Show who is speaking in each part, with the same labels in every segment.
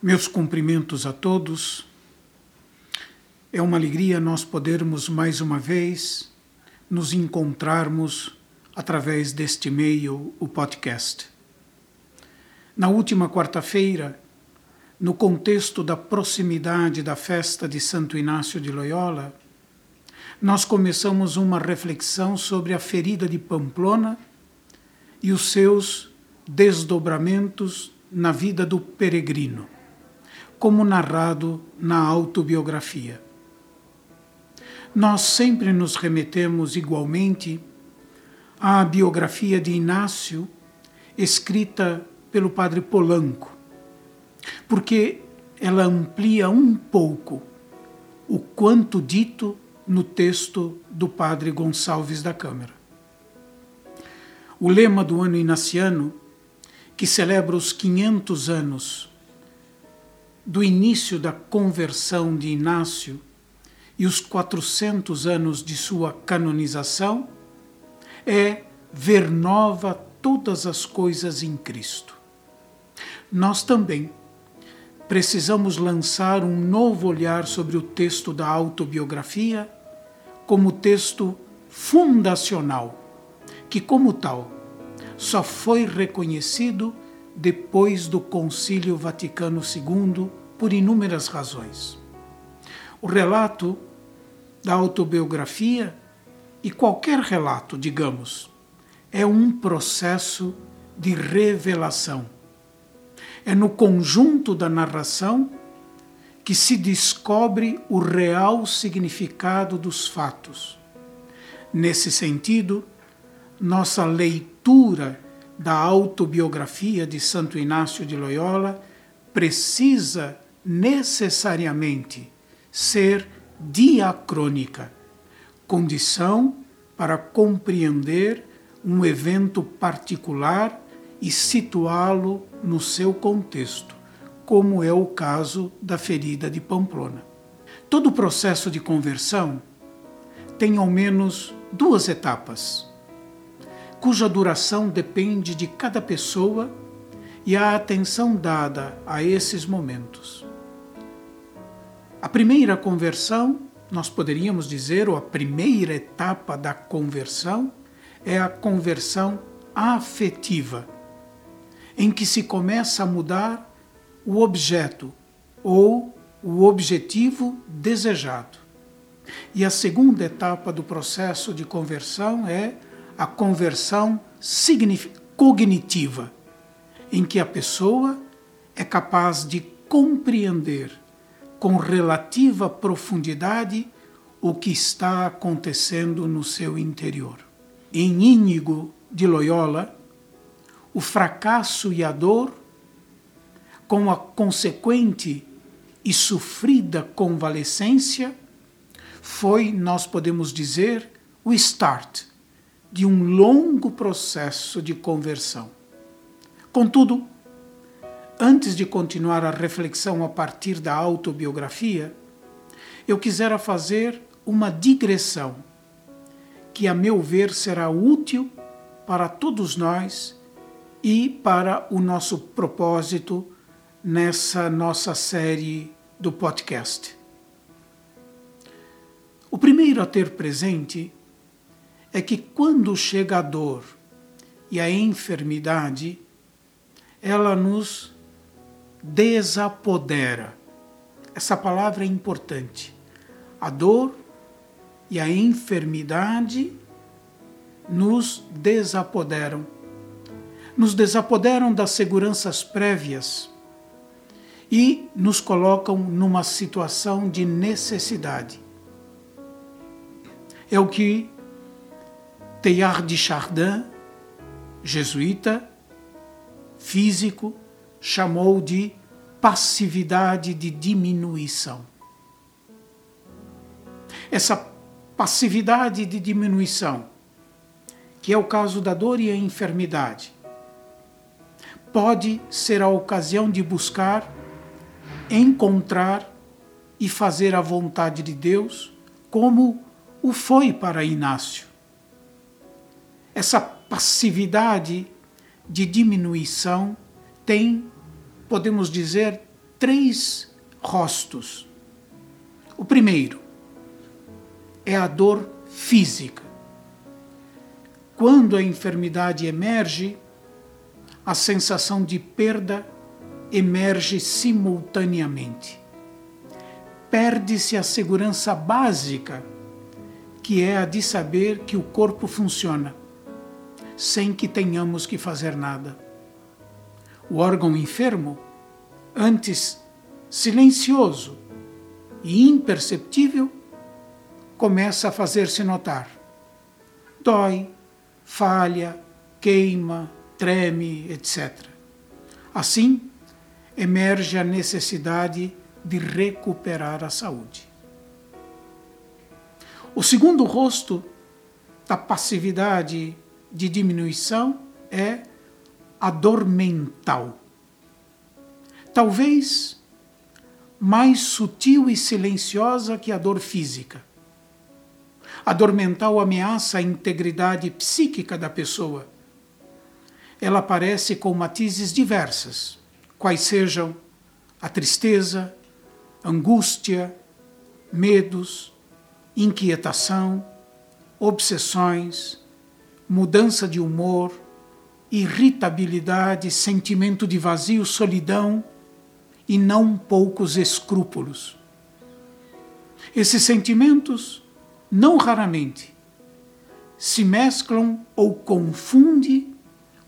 Speaker 1: Meus cumprimentos a todos. É uma alegria nós podermos mais uma vez nos encontrarmos através deste meio, o podcast. Na última quarta-feira, no contexto da proximidade da festa de Santo Inácio de Loyola, nós começamos uma reflexão sobre a ferida de Pamplona e os seus desdobramentos na vida do peregrino como narrado na autobiografia. Nós sempre nos remetemos igualmente à biografia de Inácio, escrita pelo padre Polanco, porque ela amplia um pouco o quanto dito no texto do padre Gonçalves da Câmara. O lema do ano inaciano, que celebra os 500 anos do início da conversão de Inácio e os 400 anos de sua canonização é ver nova todas as coisas em Cristo. Nós também precisamos lançar um novo olhar sobre o texto da autobiografia como texto fundacional, que, como tal, só foi reconhecido depois do Concílio Vaticano II por inúmeras razões. O relato da autobiografia e qualquer relato, digamos, é um processo de revelação. É no conjunto da narração que se descobre o real significado dos fatos. Nesse sentido, nossa leitura da autobiografia de Santo Inácio de Loyola precisa necessariamente ser diacrônica, condição para compreender um evento particular e situá-lo no seu contexto, como é o caso da ferida de Pamplona. Todo o processo de conversão tem ao menos duas etapas cuja duração depende de cada pessoa e a atenção dada a esses momentos. A primeira conversão, nós poderíamos dizer, ou a primeira etapa da conversão, é a conversão afetiva, em que se começa a mudar o objeto ou o objetivo desejado. E a segunda etapa do processo de conversão é a conversão cognitiva, em que a pessoa é capaz de compreender com relativa profundidade o que está acontecendo no seu interior. Em Íñigo de Loyola, o fracasso e a dor, com a consequente e sofrida convalescência, foi, nós podemos dizer, o start de um longo processo de conversão. Contudo, antes de continuar a reflexão a partir da autobiografia, eu quisera fazer uma digressão que, a meu ver, será útil para todos nós e para o nosso propósito nessa nossa série do podcast. O primeiro a ter presente é que quando chega a dor e a enfermidade, ela nos desapodera. Essa palavra é importante. A dor e a enfermidade nos desapoderam. Nos desapoderam das seguranças prévias e nos colocam numa situação de necessidade. É o que Teilhard de Chardin, jesuíta, físico, chamou de passividade de diminuição. Essa passividade de diminuição, que é o caso da dor e a enfermidade, pode ser a ocasião de buscar, encontrar e fazer a vontade de Deus, como o foi para Inácio essa passividade de diminuição tem, podemos dizer, três rostos. O primeiro é a dor física. Quando a enfermidade emerge, a sensação de perda emerge simultaneamente. Perde-se a segurança básica, que é a de saber que o corpo funciona, sem que tenhamos que fazer nada. O órgão enfermo, antes silencioso e imperceptível, começa a fazer-se notar. Dói, falha, queima, treme, etc. Assim, emerge a necessidade de recuperar a saúde. O segundo rosto da passividade de diminuição é a dor mental. Talvez mais sutil e silenciosa que a dor física. A dor mental ameaça a integridade psíquica da pessoa. Ela aparece com matizes diversas quais sejam a tristeza, angústia, medos, inquietação, obsessões, mudança de humor, irritabilidade, sentimento de vazio, solidão e não poucos escrúpulos. Esses sentimentos, não raramente, se mesclam ou confundem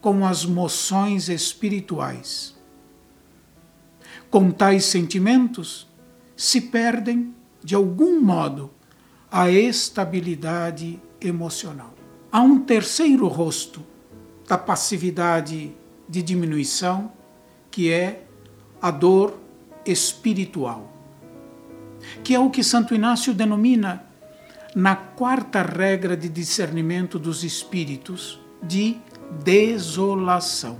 Speaker 1: com as moções espirituais com tais sentimentos, se perdem, de algum modo, a estabilidade emocional. Há um terceiro rosto da passividade de diminuição, que é a dor espiritual, que é o que Santo Inácio denomina na quarta regra de discernimento dos espíritos de desolação.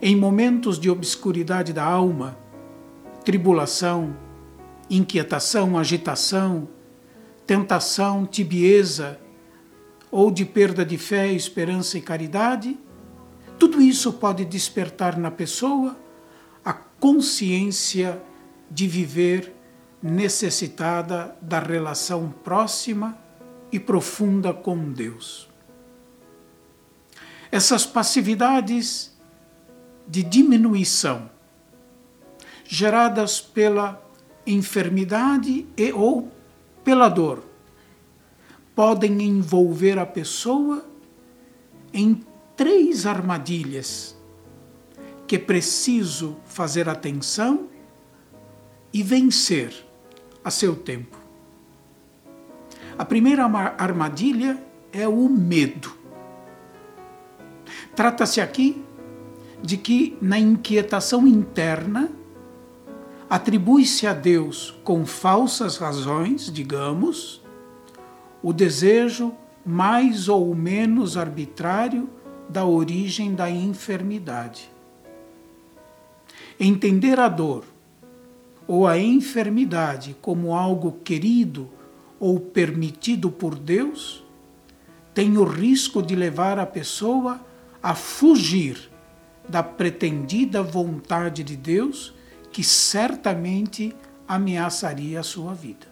Speaker 1: Em momentos de obscuridade da alma, tribulação, inquietação, agitação, tentação, tibieza, ou de perda de fé, esperança e caridade, tudo isso pode despertar na pessoa a consciência de viver necessitada da relação próxima e profunda com Deus. Essas passividades de diminuição geradas pela enfermidade e ou pela dor podem envolver a pessoa em três armadilhas que preciso fazer atenção e vencer a seu tempo. A primeira armadilha é o medo. Trata-se aqui de que na inquietação interna atribui-se a Deus com falsas razões, digamos, o desejo mais ou menos arbitrário da origem da enfermidade. Entender a dor ou a enfermidade como algo querido ou permitido por Deus tem o risco de levar a pessoa a fugir da pretendida vontade de Deus que certamente ameaçaria a sua vida.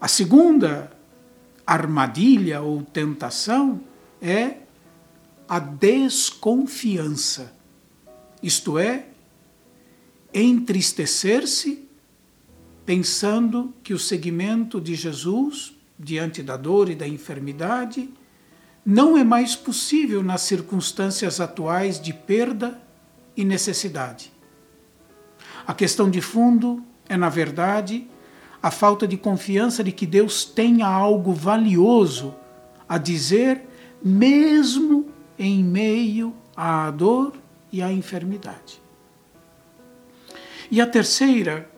Speaker 1: A segunda armadilha ou tentação é a desconfiança, isto é, entristecer-se pensando que o seguimento de Jesus diante da dor e da enfermidade não é mais possível nas circunstâncias atuais de perda e necessidade. A questão de fundo é, na verdade, a falta de confiança de que Deus tenha algo valioso a dizer, mesmo em meio à dor e à enfermidade. E a terceira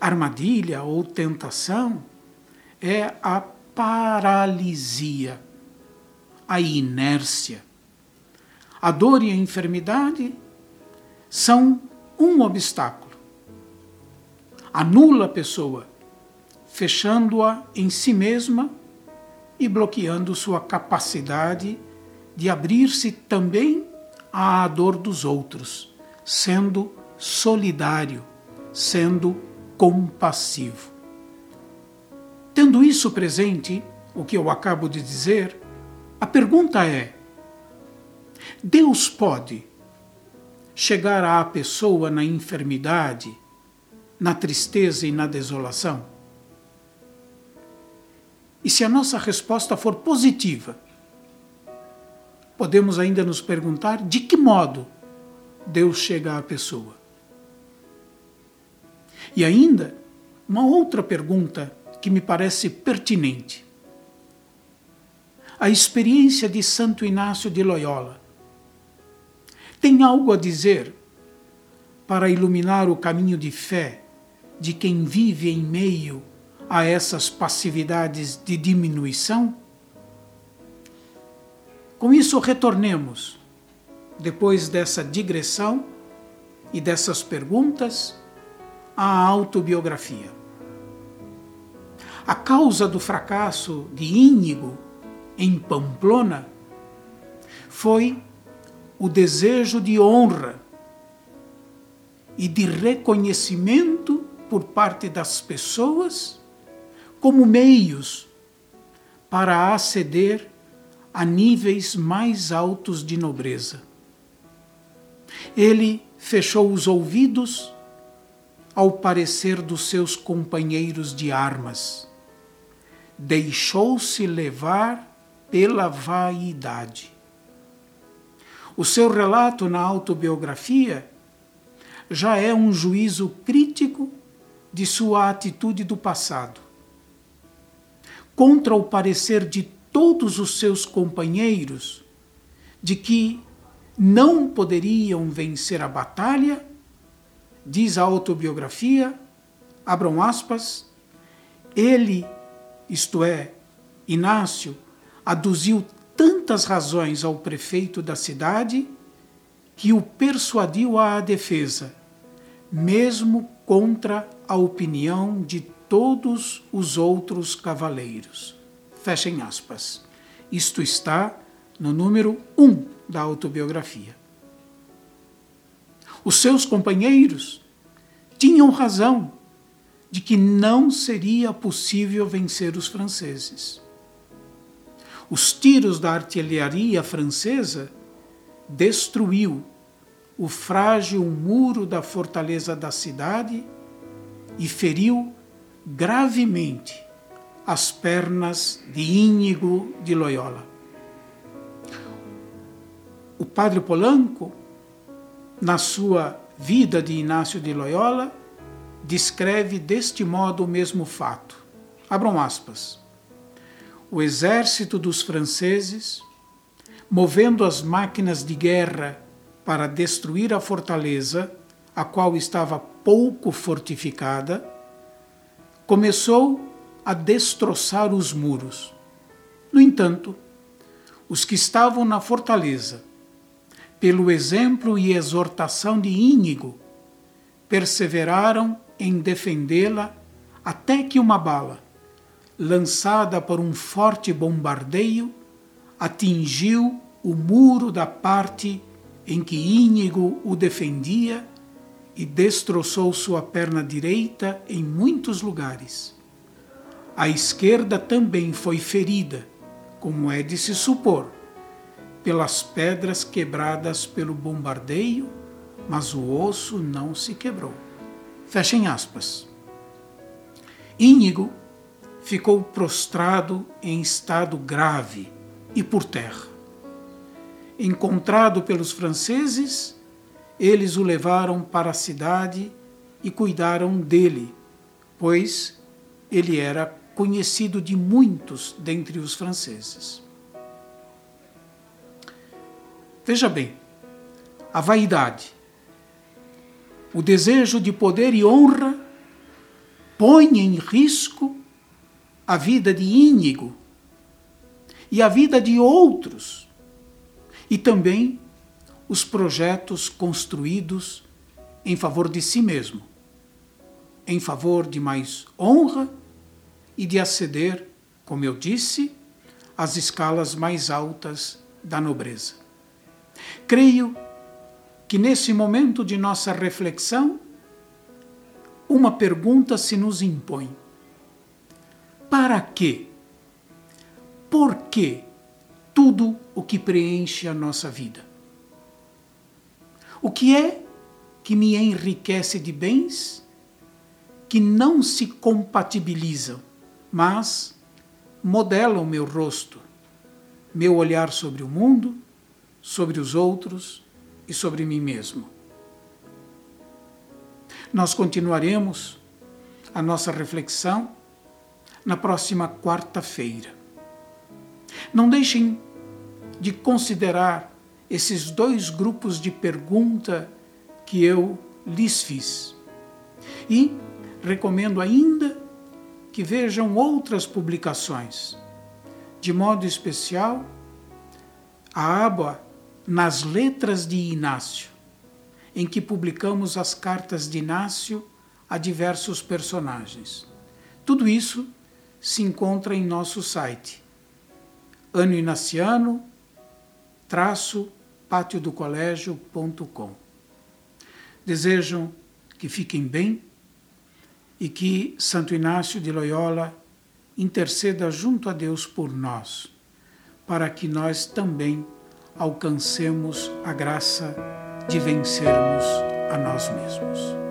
Speaker 1: armadilha ou tentação é a paralisia a inércia. A dor e a enfermidade são um obstáculo. Anula a pessoa, fechando-a em si mesma e bloqueando sua capacidade de abrir-se também à dor dos outros, sendo solidário, sendo compassivo. Tendo isso presente, o que eu acabo de dizer, a pergunta é: Deus pode chegar à pessoa na enfermidade, na tristeza e na desolação? E se a nossa resposta for positiva, podemos ainda nos perguntar de que modo Deus chega à pessoa. E ainda, uma outra pergunta que me parece pertinente. A experiência de Santo Inácio de Loyola tem algo a dizer para iluminar o caminho de fé de quem vive em meio a essas passividades de diminuição? Com isso, retornemos, depois dessa digressão e dessas perguntas, à autobiografia. A causa do fracasso de Íñigo em Pamplona foi o desejo de honra e de reconhecimento por parte das pessoas como meios para aceder a níveis mais altos de nobreza. Ele fechou os ouvidos ao parecer dos seus companheiros de armas. Deixou-se levar pela vaidade. O seu relato na autobiografia já é um juízo crítico de sua atitude do passado contra o parecer de todos os seus companheiros de que não poderiam vencer a batalha, diz a autobiografia, abram aspas, ele, isto é, Inácio, aduziu tantas razões ao prefeito da cidade que o persuadiu à defesa, mesmo contra a opinião de todos os outros cavaleiros. Fechem aspas. Isto está no número 1 um da autobiografia. Os seus companheiros tinham razão de que não seria possível vencer os franceses. Os tiros da artilharia francesa destruiu o frágil muro da fortaleza da cidade e feriu gravemente as pernas de Íñigo de Loyola. O padre Polanco, na sua Vida de Inácio de Loyola, descreve deste modo o mesmo fato. Abram aspas. O exército dos franceses, movendo as máquinas de guerra para destruir a fortaleza, a qual estava pouco fortificada, começou a destroçar os muros. No entanto, os que estavam na fortaleza, pelo exemplo e exortação de Íñigo, perseveraram em defendê-la até que uma bala, lançada por um forte bombardeio, atingiu o muro da parte em que Íñigo o defendia e destroçou sua perna direita em muitos lugares. A esquerda também foi ferida, como é de se supor, pelas pedras quebradas pelo bombardeio, mas o osso não se quebrou. Fechem aspas. Íñigo ficou prostrado em estado grave e por terra. Encontrado pelos franceses, eles o levaram para a cidade e cuidaram dele, pois ele era conhecido de muitos dentre os franceses. Veja bem, a vaidade, o desejo de poder e honra põe em risco a vida de Íñigo e a vida de outros, e também os projetos construídos em favor de si mesmo, em favor de mais honra e de aceder, como eu disse, às escalas mais altas da nobreza. Creio que nesse momento de nossa reflexão, uma pergunta se nos impõe: Para quê? Por que tudo o que preenche a nossa vida? O que é que me enriquece de bens que não se compatibilizam, mas modelam meu rosto, meu olhar sobre o mundo, sobre os outros e sobre mim mesmo. Nós continuaremos a nossa reflexão na próxima quarta-feira. Não deixem de considerar esses dois grupos de pergunta que eu lhes fiz. E recomendo ainda que vejam outras publicações, de modo especial a aba Nas Letras de Inácio, em que publicamos as cartas de Inácio a diversos personagens. Tudo isso se encontra em nosso site anoinaciano traço patiodocolégio.com. Desejam que fiquem bem e que Santo Inácio de Loyola interceda junto a Deus por nós, para que nós também alcancemos a graça de vencermos a nós mesmos.